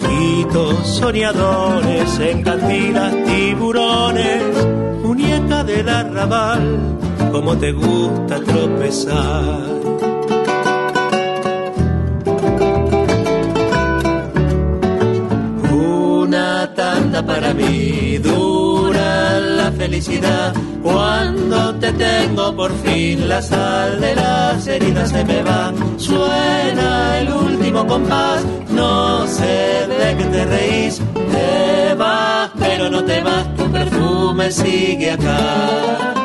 Ojitos soñadores, en cantinas tiburones, muñeca del arrabal, como te gusta tropezar. Una tanda para mí, felicidad cuando te tengo por fin la sal de las heridas se me va. Suena el último compás, no sé de qué te reís. Te vas, pero no te vas, tu perfume sigue acá.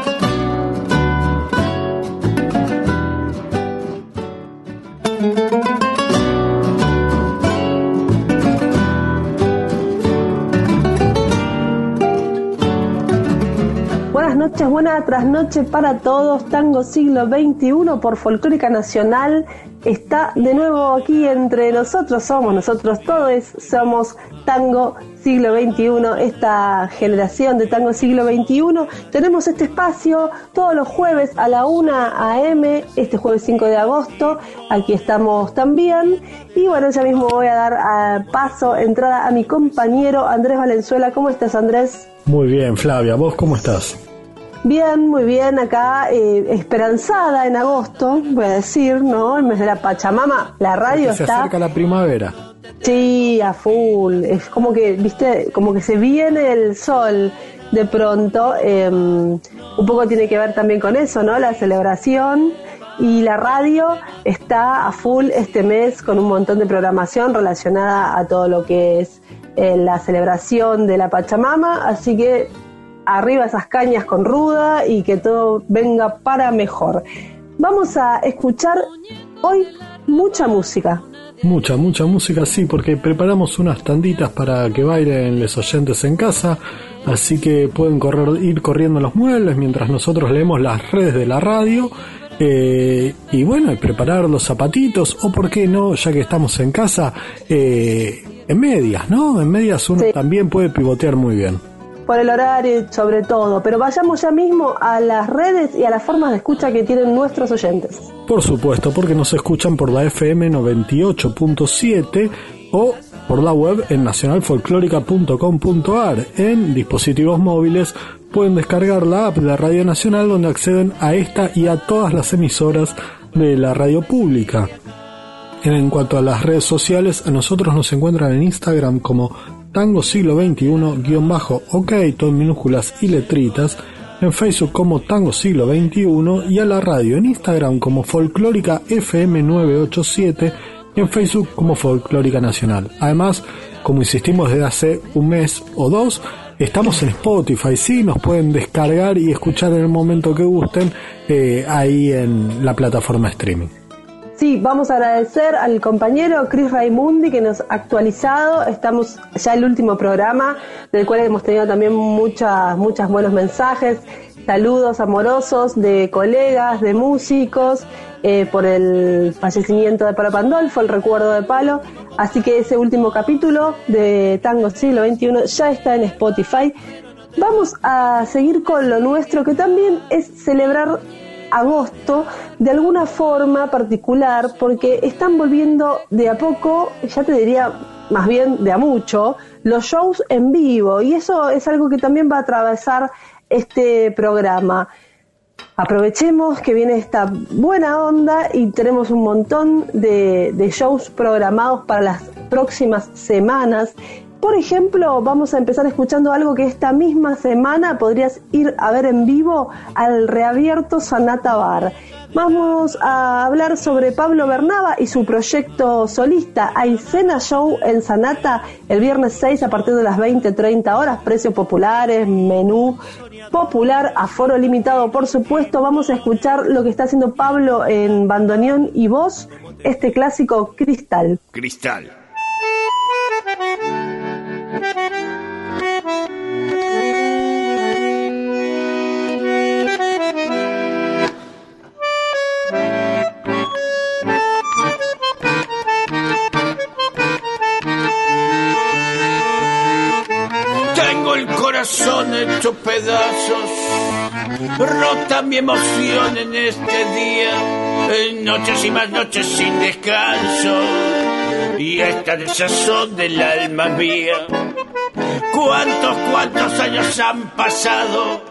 Noches, buena para todos. Tango siglo XXI por Folclórica Nacional está de nuevo aquí entre nosotros. Somos nosotros todos, somos Tango siglo XXI, esta generación de Tango siglo XXI. Tenemos este espacio todos los jueves a la 1 a.m., este jueves 5 de agosto. Aquí estamos también. Y bueno, ya mismo voy a dar a paso, entrada a mi compañero Andrés Valenzuela. ¿Cómo estás, Andrés? Muy bien, Flavia. ¿Vos cómo estás? Bien, muy bien, acá eh, esperanzada en agosto, voy a decir, ¿no? En mes de la Pachamama, la radio está... Se acerca la primavera. Sí, a full, es como que, viste, como que se viene el sol de pronto, em, un poco tiene que ver también con eso, ¿no? La celebración y la radio está a full este mes con un montón de programación relacionada a todo lo que es eh, la celebración de la Pachamama, así que arriba esas cañas con ruda y que todo venga para mejor. Vamos a escuchar hoy mucha música. Mucha, mucha música, sí, porque preparamos unas tanditas para que bailen los oyentes en casa, así que pueden correr, ir corriendo los muebles mientras nosotros leemos las redes de la radio. Eh, y bueno, preparar los zapatitos, o por qué no, ya que estamos en casa, eh, en medias, ¿no? En medias uno también puede pivotear muy bien por el horario sobre todo, pero vayamos ya mismo a las redes y a las formas de escucha que tienen nuestros oyentes. Por supuesto, porque nos escuchan por la FM 98.7 o por la web en nacionalfolclórica.com.ar. En dispositivos móviles pueden descargar la app de Radio Nacional donde acceden a esta y a todas las emisoras de la radio pública. En cuanto a las redes sociales, a nosotros nos encuentran en Instagram como Tango Siglo XXI, guion bajo, ok, todo minúsculas y letritas, en Facebook como Tango Siglo XXI y a la radio en Instagram como Folclórica FM 987 y en Facebook como Folclórica Nacional. Además, como insistimos desde hace un mes o dos, estamos en Spotify, sí, nos pueden descargar y escuchar en el momento que gusten eh, ahí en la plataforma streaming. Sí, vamos a agradecer al compañero Chris Raimundi que nos ha actualizado. Estamos ya en el último programa, del cual hemos tenido también muchas, muchos buenos mensajes, saludos amorosos de colegas, de músicos, eh, por el fallecimiento de Palo Pandolfo, el recuerdo de Palo. Así que ese último capítulo de Tango Siglo XXI ya está en Spotify. Vamos a seguir con lo nuestro, que también es celebrar agosto de alguna forma particular porque están volviendo de a poco, ya te diría más bien de a mucho, los shows en vivo y eso es algo que también va a atravesar este programa. Aprovechemos que viene esta buena onda y tenemos un montón de, de shows programados para las próximas semanas por ejemplo, vamos a empezar escuchando algo que esta misma semana podrías ir a ver en vivo al reabierto Sanata Bar. Vamos a hablar sobre Pablo Bernaba y su proyecto solista. Hay cena show en Sanata el viernes 6 a partir de las 20-30 horas, precios populares, menú popular, aforo limitado, por supuesto. Vamos a escuchar lo que está haciendo Pablo en bandoneón y voz, este clásico Cristal. Cristal. Corazón hecho pedazos. Rota mi emoción en este día, en noches y más noches sin descanso. Y esta desazón del alma mía. ¿Cuántos, cuántos años han pasado?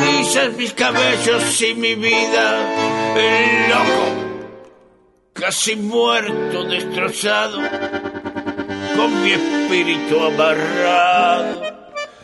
Grises mis cabellos y mi vida. El loco, casi muerto, destrozado, con mi espíritu amarrado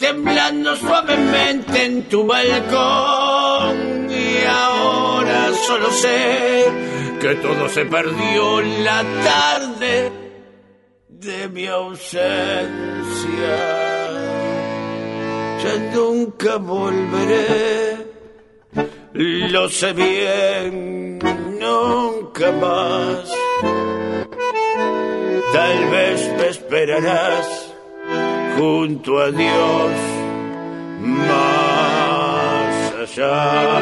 temblando suavemente en tu balcón. Y ahora solo sé que todo se perdió en la tarde de mi ausencia. Ya nunca volveré, lo sé bien, nunca más. Tal vez me esperarás junto a Dios más allá.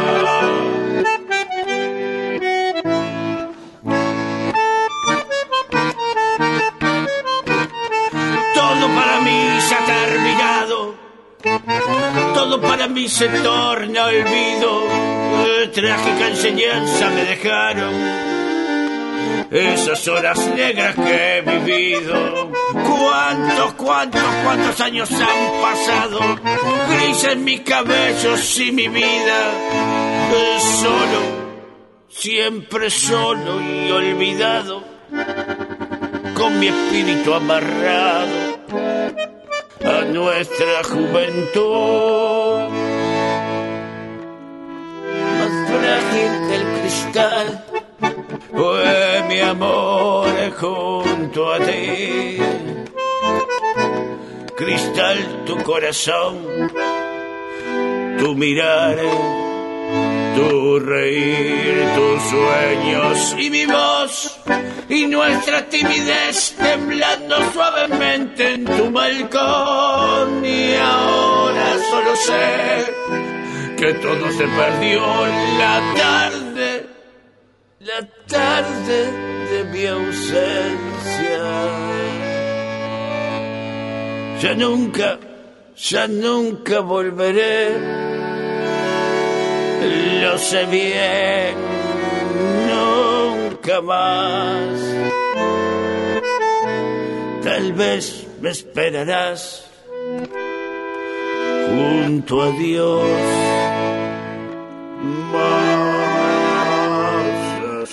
Todo para mí se ha terminado, todo para mí se torna olvido. Trágica enseñanza me dejaron esas horas negras que he vivido. ¿Cuántos, cuántos, cuántos años han pasado? Grises mis cabellos y mi vida. Solo, siempre solo y olvidado. Con mi espíritu amarrado a nuestra juventud. Más frágil que el cristal fue mi amor junto a ti. Cristal tu corazón, tu mirar, tu reír, tus sueños y mi voz y nuestra timidez temblando suavemente en tu balcón. Y ahora solo sé que todo se perdió en la tarde la tarde de mi ausencia. Ya nunca, ya nunca volveré, lo sé bien, nunca más. Tal vez me esperarás junto a Dios.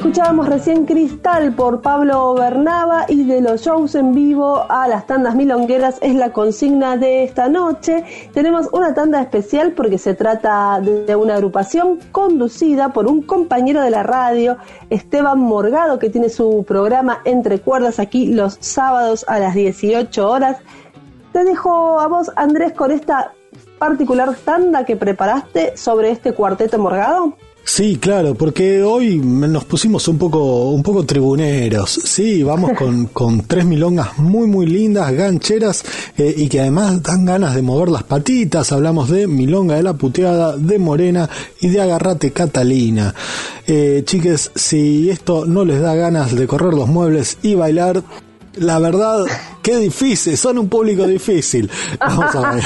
Escuchábamos recién Cristal por Pablo Bernaba y de los shows en vivo a las tandas milongueras es la consigna de esta noche. Tenemos una tanda especial porque se trata de una agrupación conducida por un compañero de la radio, Esteban Morgado, que tiene su programa Entre Cuerdas aquí los sábados a las 18 horas. Te dejo a vos, Andrés, con esta particular tanda que preparaste sobre este cuarteto Morgado. Sí, claro, porque hoy nos pusimos un poco, un poco tribuneros, sí, vamos con, con tres milongas muy, muy lindas, gancheras, eh, y que además dan ganas de mover las patitas, hablamos de Milonga de la Puteada, de Morena y de Agarrate Catalina. Eh, chiques, si esto no les da ganas de correr los muebles y bailar, la verdad, qué difícil, son un público difícil. Vamos a ver,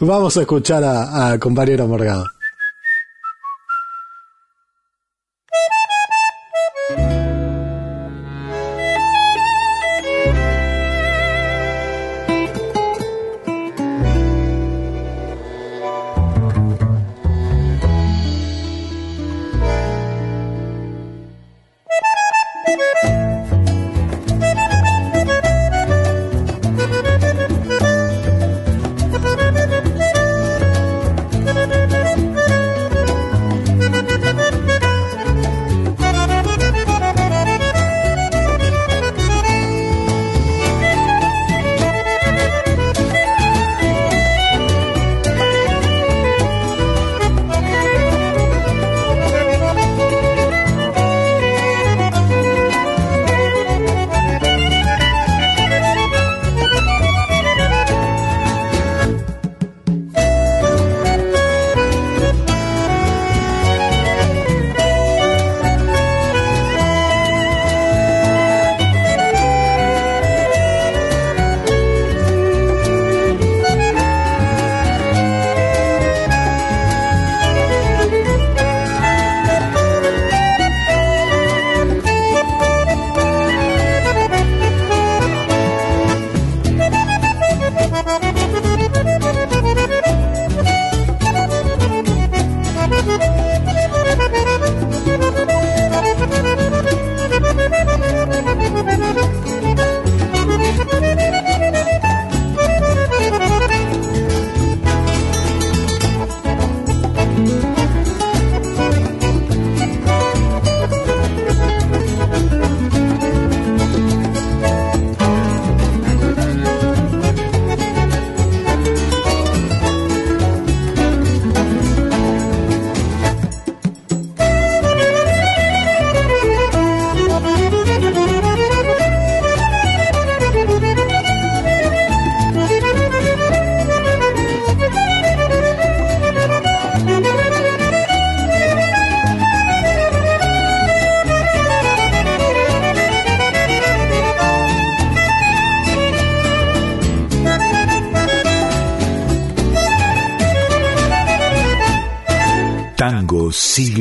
vamos a escuchar a, a compañero Morgado.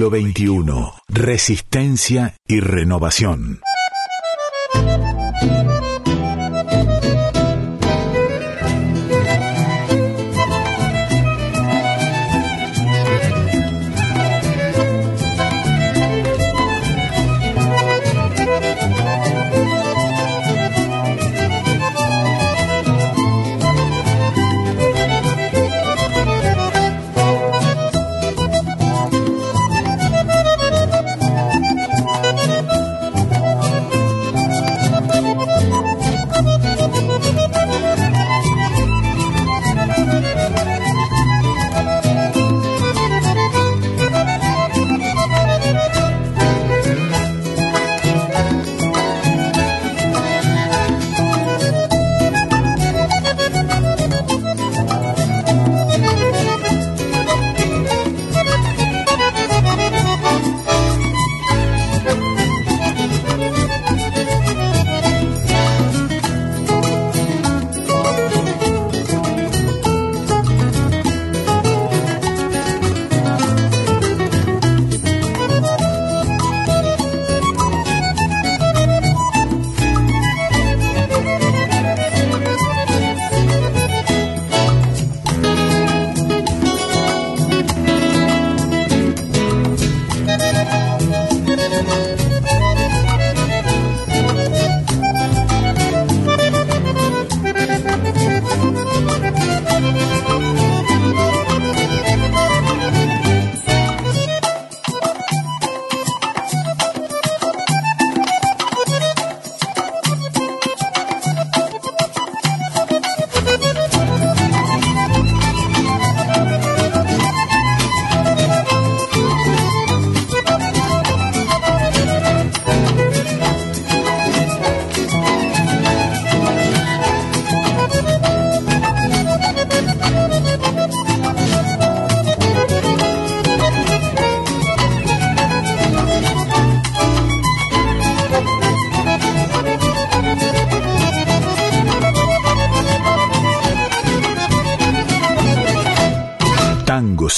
XXI. Resistencia y renovación.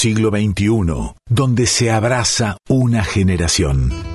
Siglo XXI, donde se abraza una generación.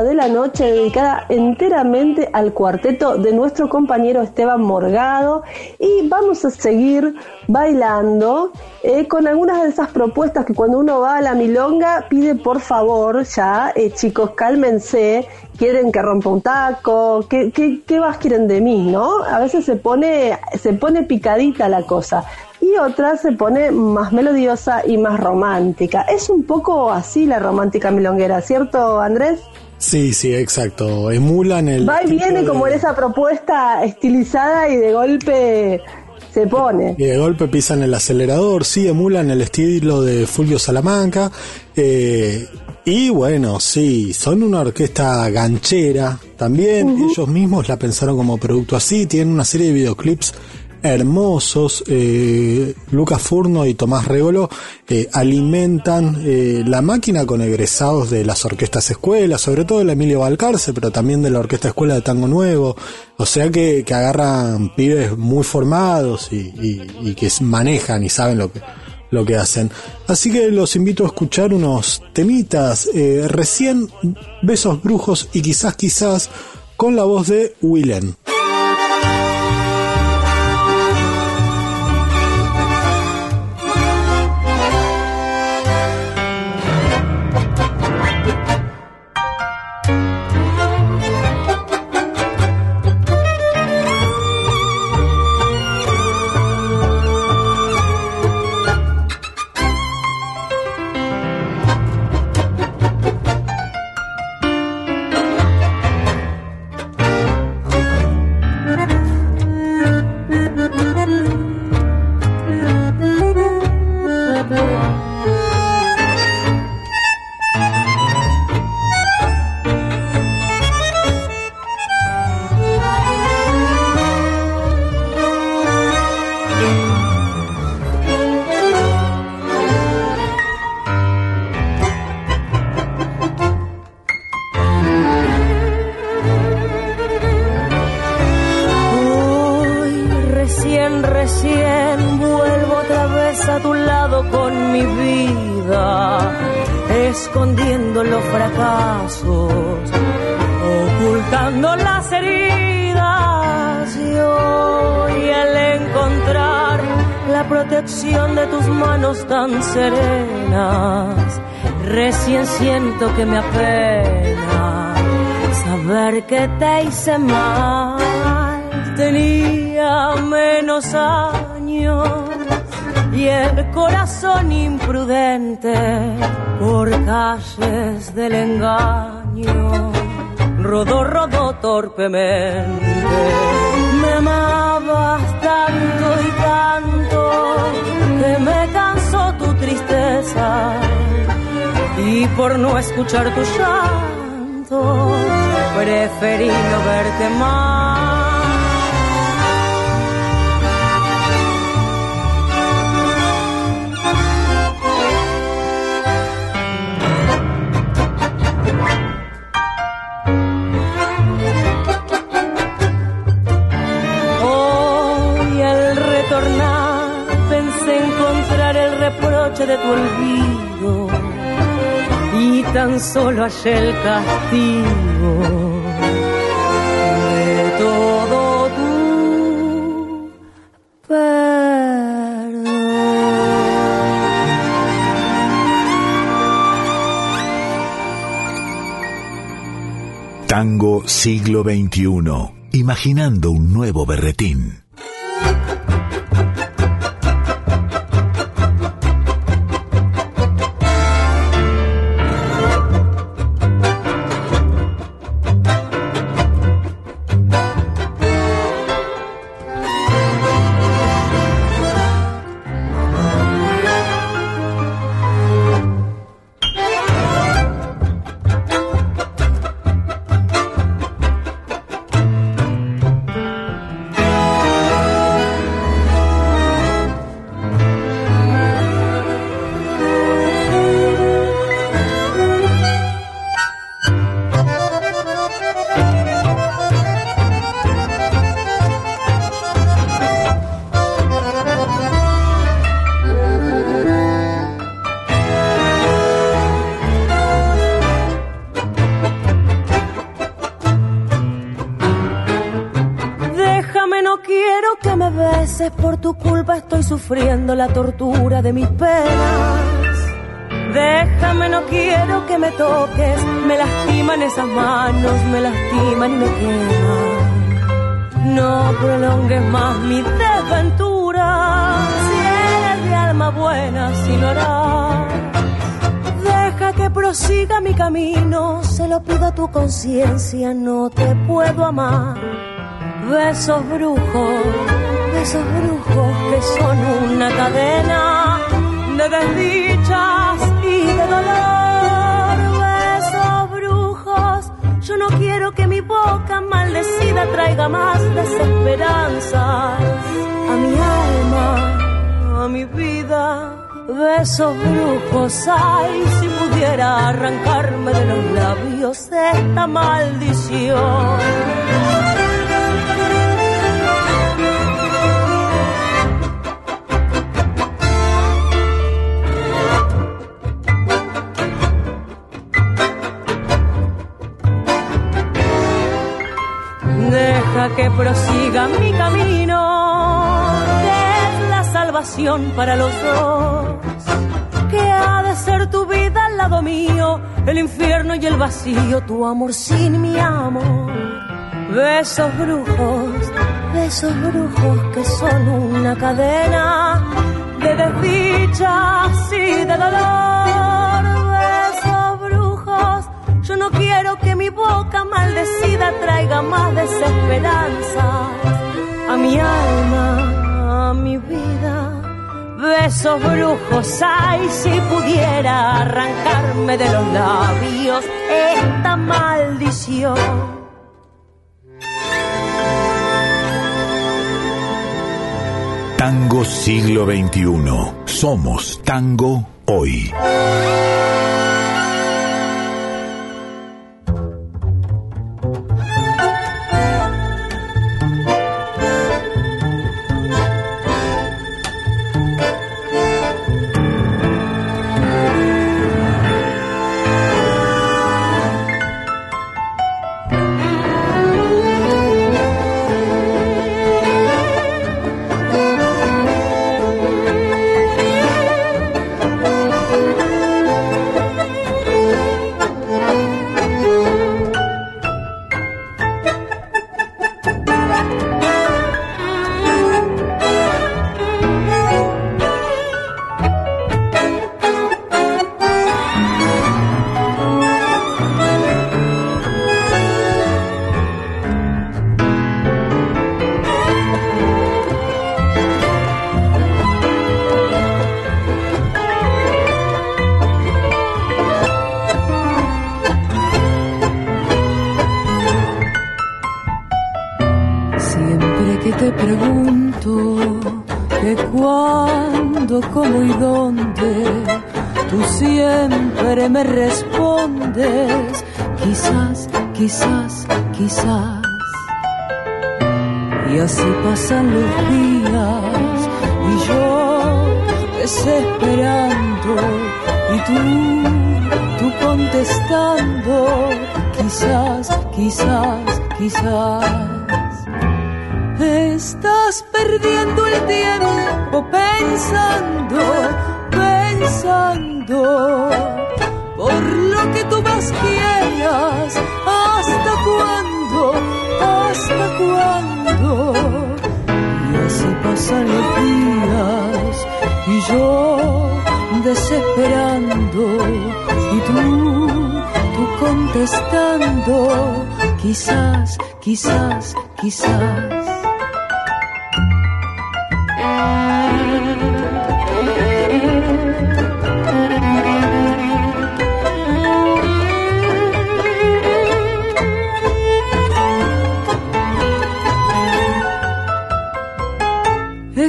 De la noche dedicada enteramente al cuarteto de nuestro compañero Esteban Morgado y vamos a seguir bailando eh, con algunas de esas propuestas que cuando uno va a la milonga pide por favor ya, eh, chicos, cálmense, quieren que rompa un taco, ¿qué, qué, qué más quieren de mí, no? A veces se pone, se pone picadita la cosa y otra se pone más melodiosa y más romántica. Es un poco así la romántica milonguera, ¿cierto, Andrés? Sí, sí, exacto. Emulan el. Va y viene como en esa propuesta estilizada y de golpe se pone. Y de golpe pisan el acelerador, sí, emulan el estilo de Fulvio Salamanca. Eh, y bueno, sí, son una orquesta ganchera también. Ellos mismos la pensaron como producto así. Tienen una serie de videoclips hermosos. Eh, Lucas Furno y Tomás Regolo eh, alimentan eh, la máquina con egresados de las orquestas escuelas, sobre todo de Emilio Balcarce, pero también de la Orquesta Escuela de Tango Nuevo. O sea que, agarran pibes muy formados y, que manejan y saben lo que, lo que hacen. Así que los invito a escuchar unos temitas. recién Besos Brujos y quizás, quizás con la voz de Willem. De tus manos tan serenas, recién siento que me apena saber que te hice mal. Tenía menos años y el corazón imprudente por calles del engaño rodó, rodó torpemente. Que me cansó tu tristeza y por no escuchar tu llanto preferí no verte más. De tu olvido y tan solo hallé el castigo de todo tu perdón. Tango siglo XXI, imaginando un nuevo berretín. La tortura de mis penas. Déjame, no quiero que me toques, me lastiman esas manos, me lastiman y me queman. No prolongues más mi desventura, si eres de alma buena, si lo. Deja que prosiga mi camino, se lo pido a tu conciencia, no te puedo amar. Besos brujos esos brujos son una cadena de desdichas y de dolor. Esos brujos, yo no quiero que mi boca maldecida traiga más desesperanzas a mi alma, a mi vida. Besos brujos, ay, si pudiera arrancarme de los labios esta maldición. Prosiga mi camino, es la salvación para los dos. Que ha de ser tu vida al lado mío, el infierno y el vacío, tu amor sin mi amor. Besos brujos, besos brujos que son una cadena de desdichas y de dolor. Besos brujos, yo no quiero maldecida traiga más desesperanza a mi alma, a mi vida. Besos brujos, ay, si pudiera arrancarme de los labios esta maldición. Tango siglo XXI. Somos tango hoy.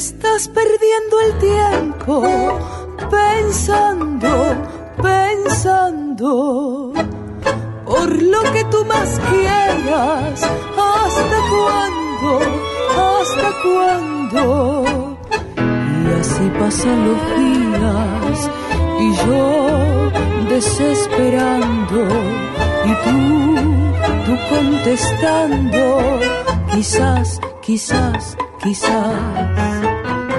Estás perdiendo el tiempo pensando, pensando por lo que tú más quieras. ¿Hasta cuándo? ¿Hasta cuándo? Y así pasan los días y yo desesperando y tú, tú contestando, quizás, quizás, quizás.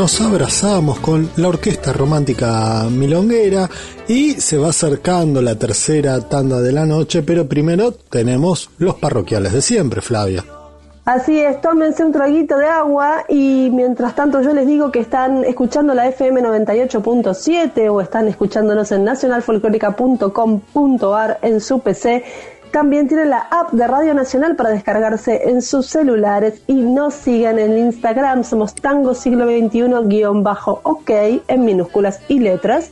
Nos abrazamos con la orquesta romántica milonguera y se va acercando la tercera tanda de la noche, pero primero tenemos los parroquiales de siempre, Flavia. Así es, tómense un traguito de agua y mientras tanto yo les digo que están escuchando la FM 98.7 o están escuchándonos en nacionalfolclórica.com.ar en su PC también tienen la app de Radio Nacional para descargarse en sus celulares y nos sigan en Instagram. Somos Tango Siglo XXI-OK en minúsculas y letras.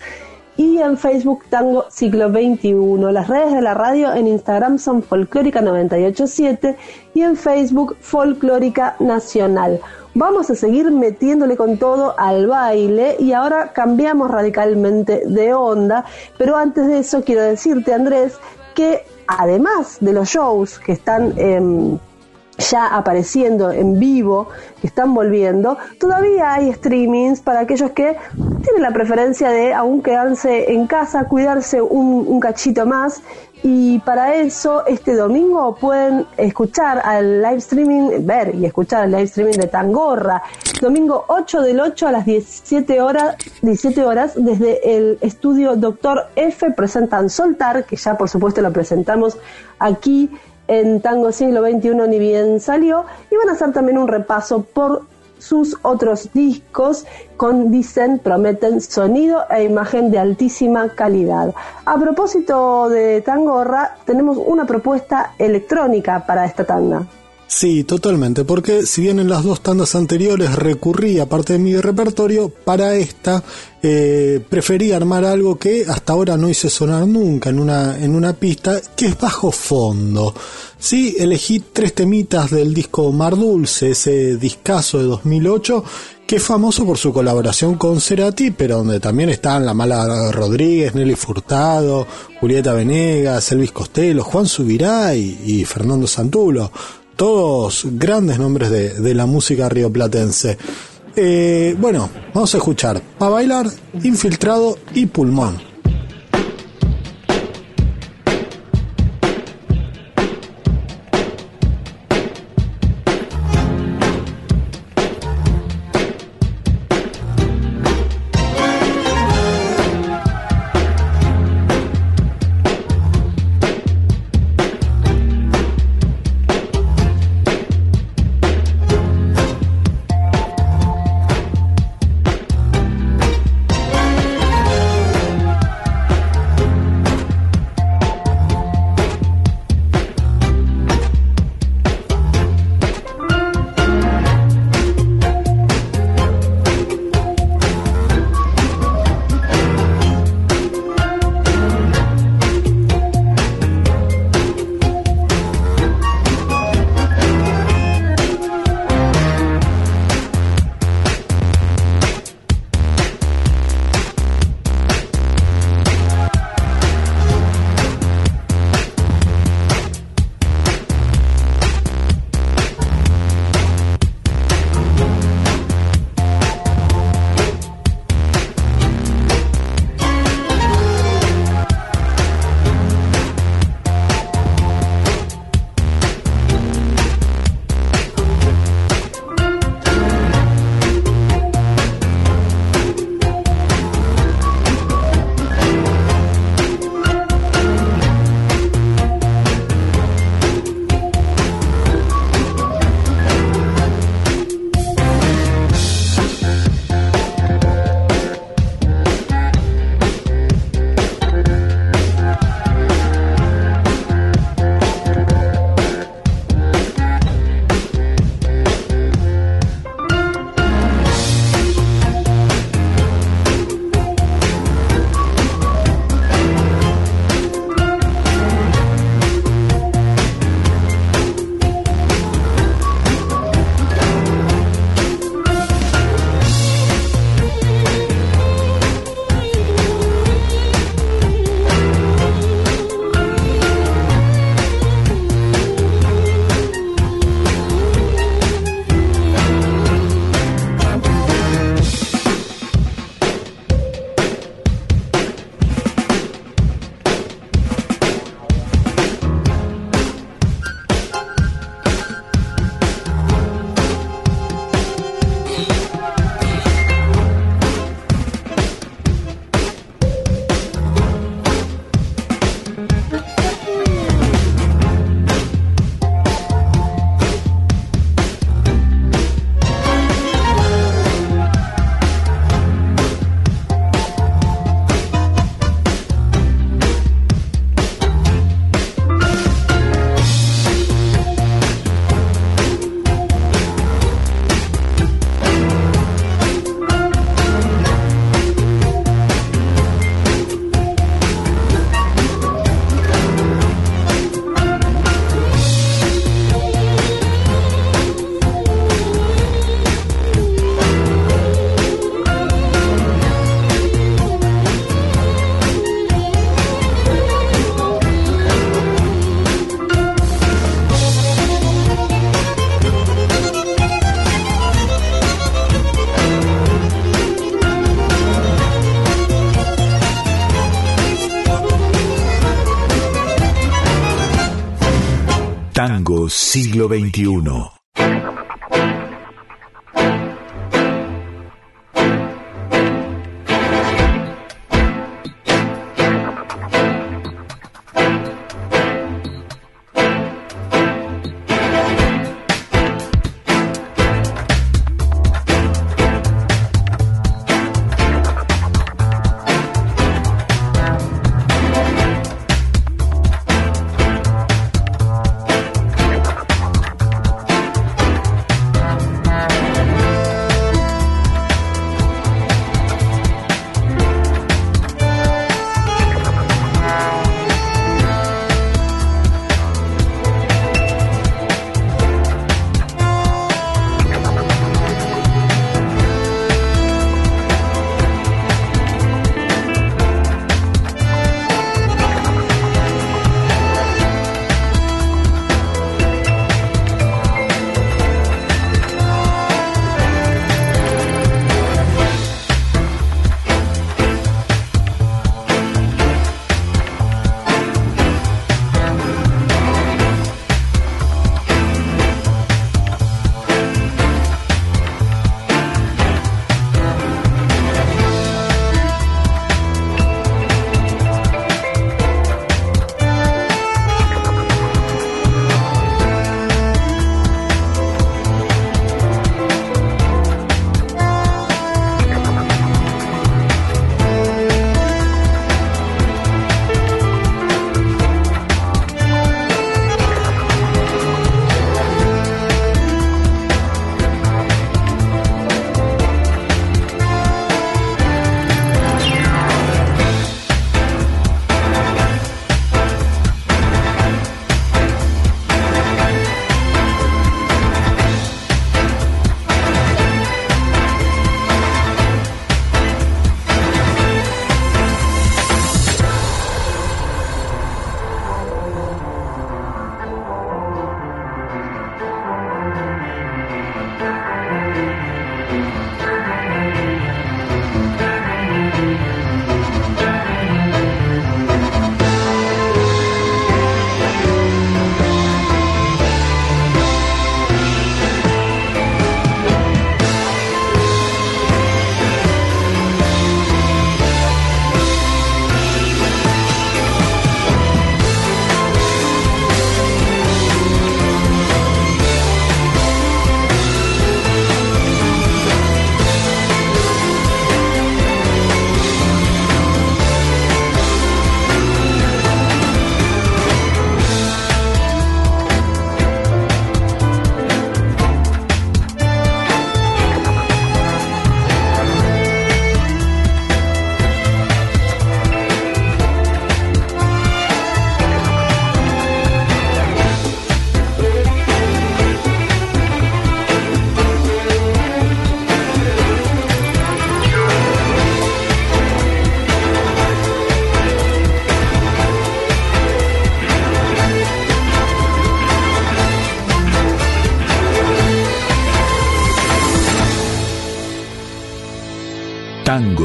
Y en Facebook Tango Siglo XXI. Las redes de la radio en Instagram son Folclórica 987 y en Facebook Folclórica Nacional. Vamos a seguir metiéndole con todo al baile y ahora cambiamos radicalmente de onda. Pero antes de eso quiero decirte, Andrés, que además de los shows que están em, ya apareciendo en vivo, que están volviendo, todavía hay streamings para aquellos que tienen la preferencia de aún quedarse en casa, cuidarse un cachito más y para eso, este domingo pueden escuchar al live streaming, ver y escuchar el live streaming de Tangorra. Domingo 8 del 8 a las 17 horas, 17 horas desde el estudio Doctor F presentan Soltar, que ya por supuesto lo presentamos aquí en Tango Siglo XXI ni bien salió. Y van a hacer también un repaso por sus otros discos con dicen prometen sonido e imagen de altísima calidad. A propósito de Tangorra, tenemos una propuesta electrónica para esta tanda. Sí, totalmente, porque si bien en las dos tandas anteriores recurrí a parte de mi repertorio, para esta eh, preferí armar algo que hasta ahora no hice sonar nunca en una, en una pista, que es bajo fondo. Sí, elegí tres temitas del disco Mar Dulce, ese discazo de 2008, que es famoso por su colaboración con Cerati, pero donde también están La Mala Rodríguez, Nelly Furtado, Julieta Venegas, Elvis Costello, Juan Subirá y Fernando Santulo todos grandes nombres de, la música rioplatense. Eh, bueno, vamos a escuchar a bailar, infiltrado y pulmón. Siglo XXI.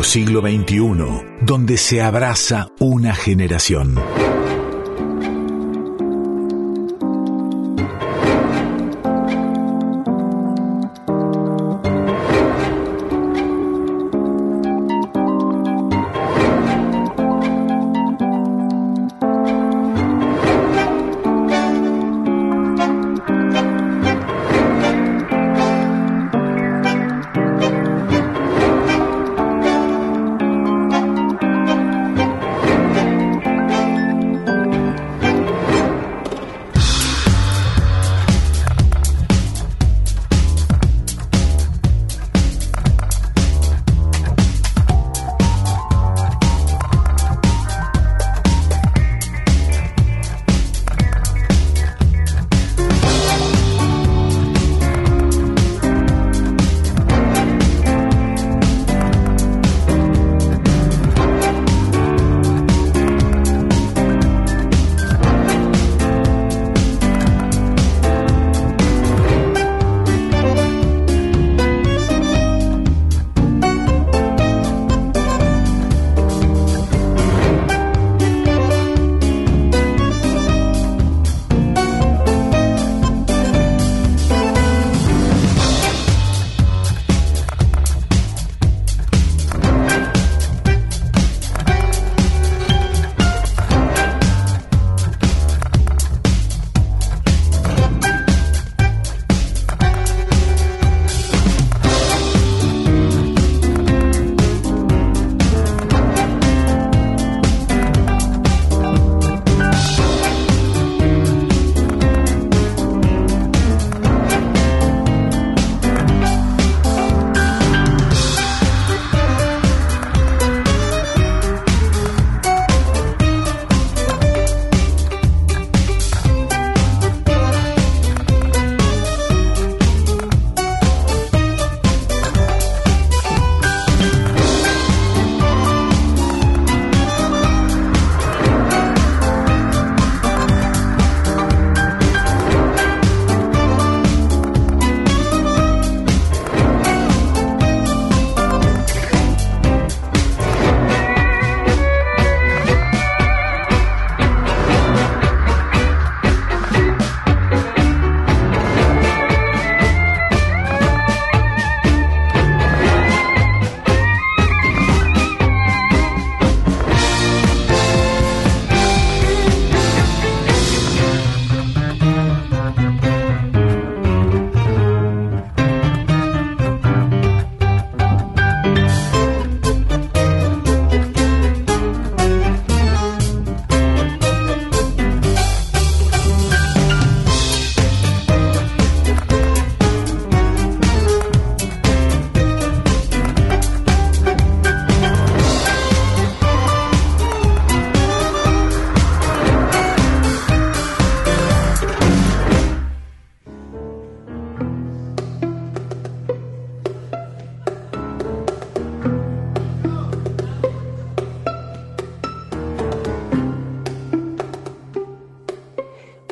Siglo XXI, donde se abraza una generación.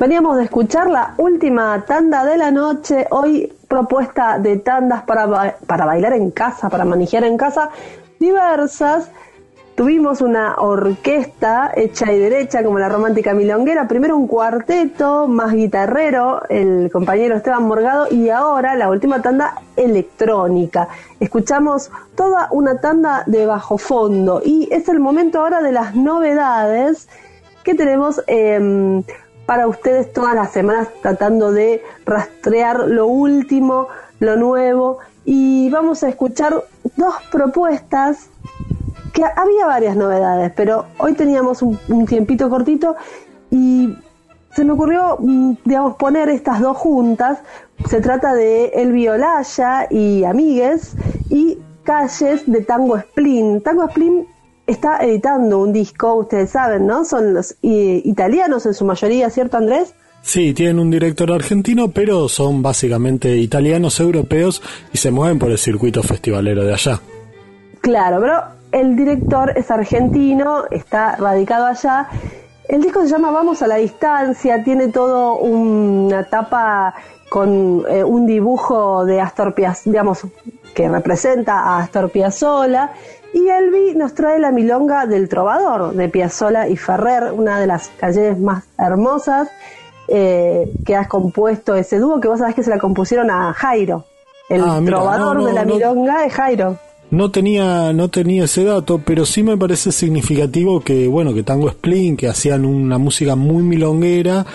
Veníamos de escuchar la última tanda de la noche, hoy propuesta de tandas para, para bailar en casa, para manejar en casa, diversas. Tuvimos una orquesta hecha y derecha como la romántica milonguera, primero un cuarteto más guitarrero, el compañero Esteban Morgado, y ahora la última tanda electrónica. Escuchamos toda una tanda de bajo fondo y es el momento ahora de las novedades que tenemos em, para ustedes todas las semanas tratando de rastrear lo último, lo nuevo y vamos a escuchar dos propuestas que había varias novedades, pero hoy teníamos un, tiempito cortito y se me ocurrió, mm, digamos, poner estas dos juntas. Se trata de El Violaya y Amigues y Calles de Tango Splin. Tango Splin está editando un disco, ustedes saben, ¿no? Son los italianos en su mayoría, ¿cierto Andrés? Sí, tienen un director argentino, pero son básicamente italianos, europeos y se mueven por el circuito festivalero de allá. Claro, pero el director es argentino, está radicado allá. El disco se llama Vamos a la distancia, tiene todo una tapa con eh, un dibujo de Astor Piazzolla, digamos, que representa a Astor Piazzolla. Y Elvi nos trae la milonga del trovador de Piazzolla y Ferrer, una de las calles más hermosas eh, que has compuesto ese dúo, que vos sabés que se la compusieron a Jairo. El ah, trovador de la milonga es Jairo. No tenía, no tenía ese dato, pero sí me parece significativo que, bueno, que Tango Splin, que hacían una música muy milonguera,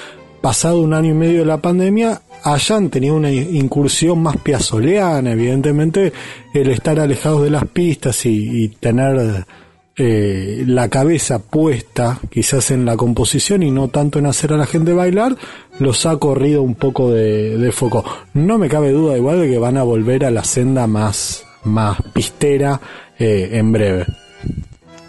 pasado un año y medio de la pandemia, hayan tenido una incursión más piazoleana, evidentemente el estar alejados de las pistas y, tener eh, la cabeza puesta quizás en la composición y no tanto en hacer a la gente bailar, los ha corrido un poco de, foco. No me cabe duda igual de que van a volver a la senda más más pistera eh, en breve.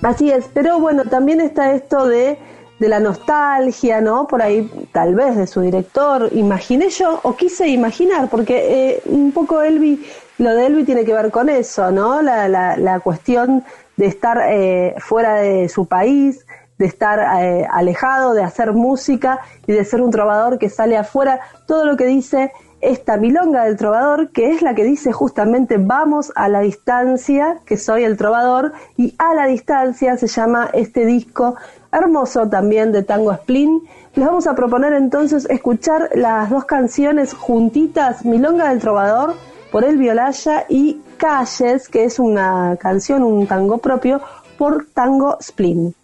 Así es, pero bueno, también está esto de, de la nostalgia, ¿no? Por ahí tal vez de su director, imaginé yo o quise imaginar, porque eh, un poco Elvi, lo de Elvi tiene que ver con eso, ¿no? La, la, cuestión de estar eh, fuera de su país, de estar alejado, de hacer música y de ser un trovador que sale afuera, todo lo que dice esta milonga del trovador, que es la que dice justamente vamos a la distancia, que soy el trovador, y a la distancia se llama este disco hermoso también de Tango Splin. Les vamos a proponer entonces escuchar las dos canciones juntitas, Milonga del Trovador por El Violaya y Calles, que es una canción, un tango propio, por Tango Splin.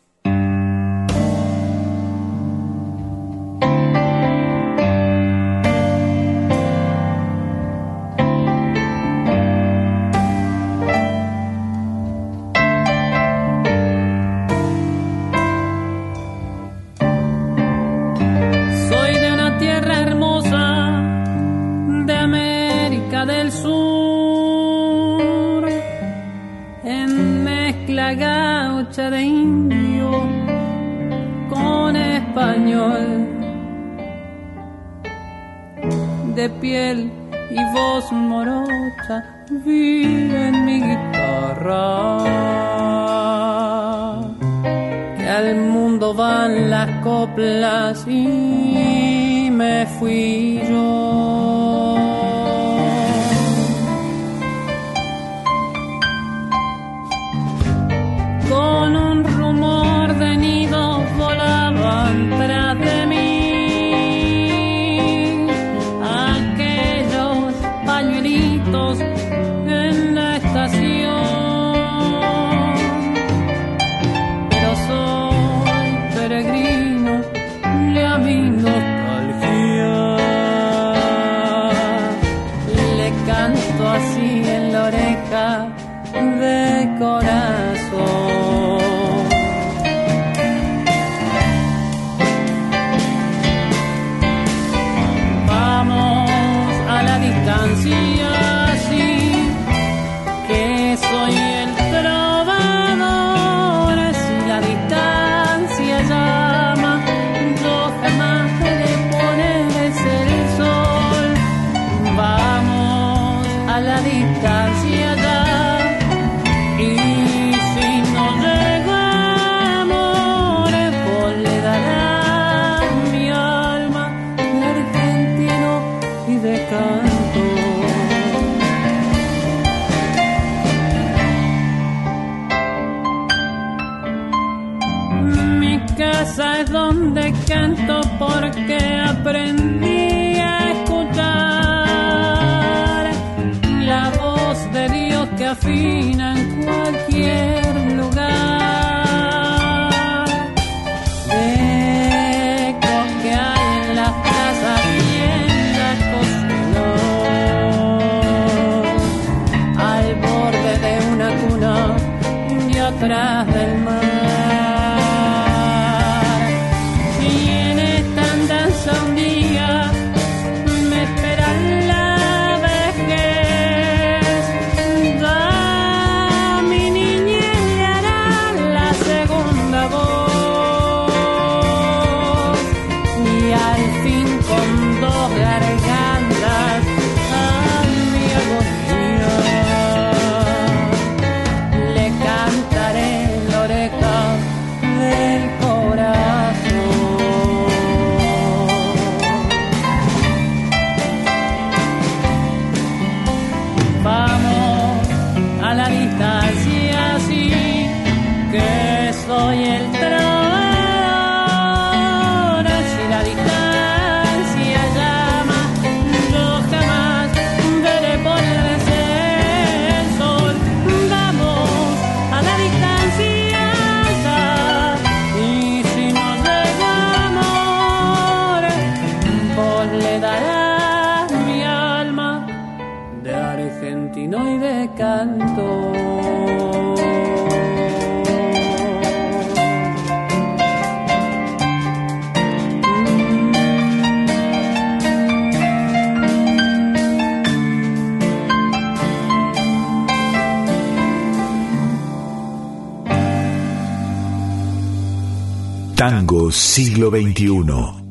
Siglo XXI.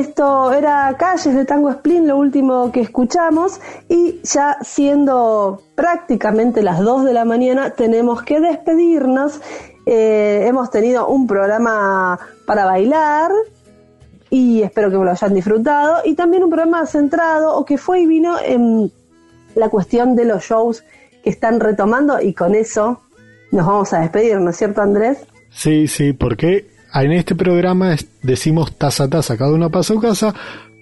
Esto era Calles de Tango Splin, lo último que escuchamos, y ya siendo prácticamente las 2 de la mañana, tenemos que despedirnos. Eh, hemos tenido un programa para bailar, y espero que lo hayan disfrutado, y también un programa centrado, o que fue y vino en la cuestión de los shows que están retomando, y con eso nos vamos a despedir, ¿no es cierto, Andrés? Sí, sí, porque en este programa decimos taza a taza, cada uno para su casa,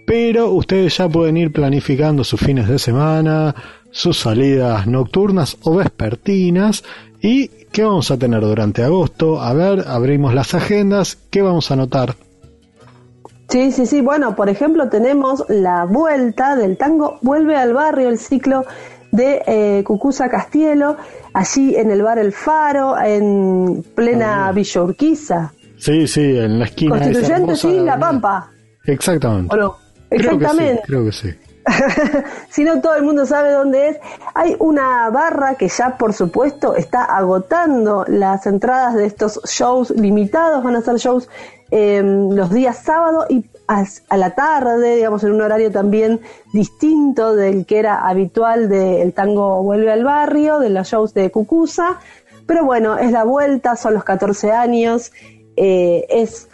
pero ustedes ya pueden ir planificando sus fines de semana, sus salidas nocturnas o vespertinas y qué vamos a tener durante agosto. A ver, abrimos las agendas, ¿qué vamos a anotar? Sí, sí, sí. Bueno, por ejemplo, tenemos la vuelta del tango Vuelve al barrio, el ciclo de eh, Cucuza Castielo, allí en el bar El Faro, en plena Villa Urquiza. Sí, sí, en la esquina. Constituyente, sí, La Pampa. Exactamente. Exactamente. Creo que sí. si no todo el mundo sabe dónde es. Hay una barra que ya por supuesto está agotando las entradas de estos shows limitados, van a ser shows eh, los días sábado y a, la tarde, digamos en un horario también distinto del que era habitual del tango Vuelve al Barrio, de los shows de Cucusa. Pero bueno, es la vuelta, son los 14 años eh, es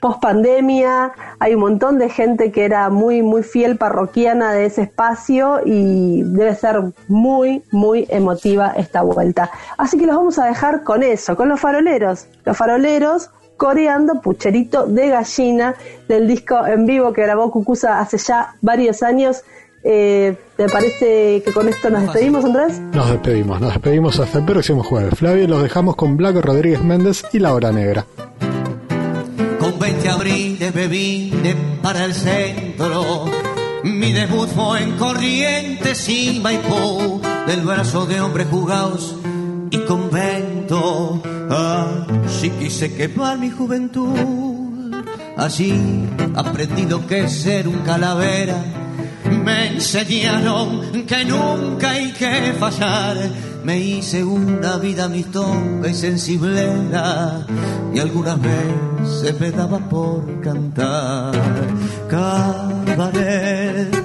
post pandemia, hay un montón de gente que era muy, muy fiel parroquiana de ese espacio y debe ser muy, muy emotiva esta vuelta. Así que los vamos a dejar con eso, con los faroleros. Los faroleros coreando Pucherito de Gallina del disco en vivo que grabó Cucusa hace ya varios años. Eh, ¿Te parece que con esto nos despedimos, Andrés? Nos despedimos, nos despedimos hasta el próximo jueves. Flavio, los dejamos con Blanco Rodríguez Méndez y La Hora Negra. 20 abriles me vine para el centro. Mi debut fue en Corrientes y Maipú, del brazo de hombres jugados y convento. Así quise quemar mi juventud. Allí aprendí lo que es ser un calavera. Me enseñaron que nunca hay que fallar. Me hice una vida amistosa y sensiblera y algunas veces me daba por cantar. Cabaret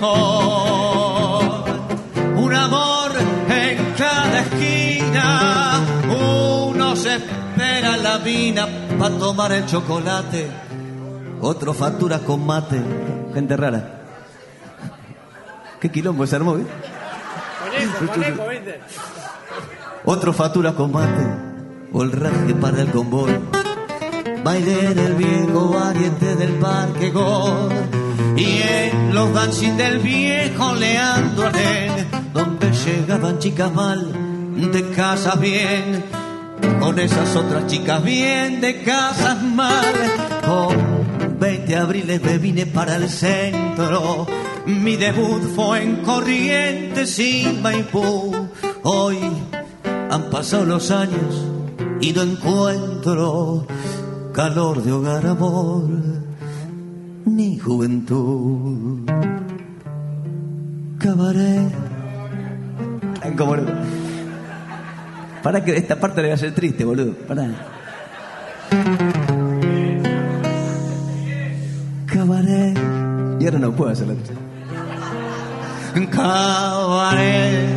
me dejó espera la mina para tomar el chocolate. Otro factura con mate. Gente rara. ¿Qué quilombo se armó, Otro factura con mate. O el raje para el convoy. Baile del viejo variante del parque gol. Y en los dancing del viejo Leandro Arden, donde llegaban chicas mal, de casa bien con esas otras chicas bien de casas mal. Con 20 abriles me vine para el centro. Mi debut fue en Corrientes y Maipú. Hoy han pasado los años y no encuentro calor de hogar, amor, ni juventud. Cabaret. ¿Cómo para que esta parte le va a ser triste, boludo. Para. Cabaret. Y ahora no puedo hacerlo. Cabaret.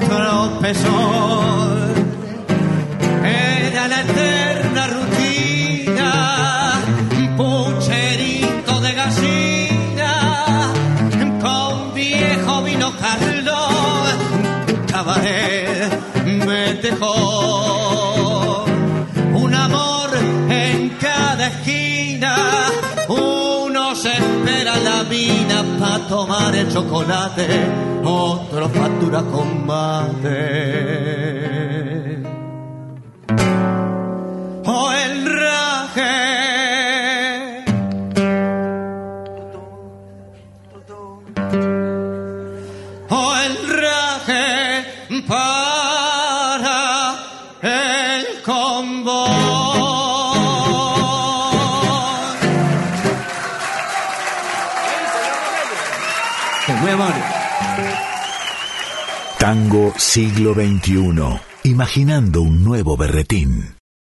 Tropezón. Tomar el chocolate, otro factura con mate. O el raje Tango siglo XXI. Imaginando un nuevo berretín.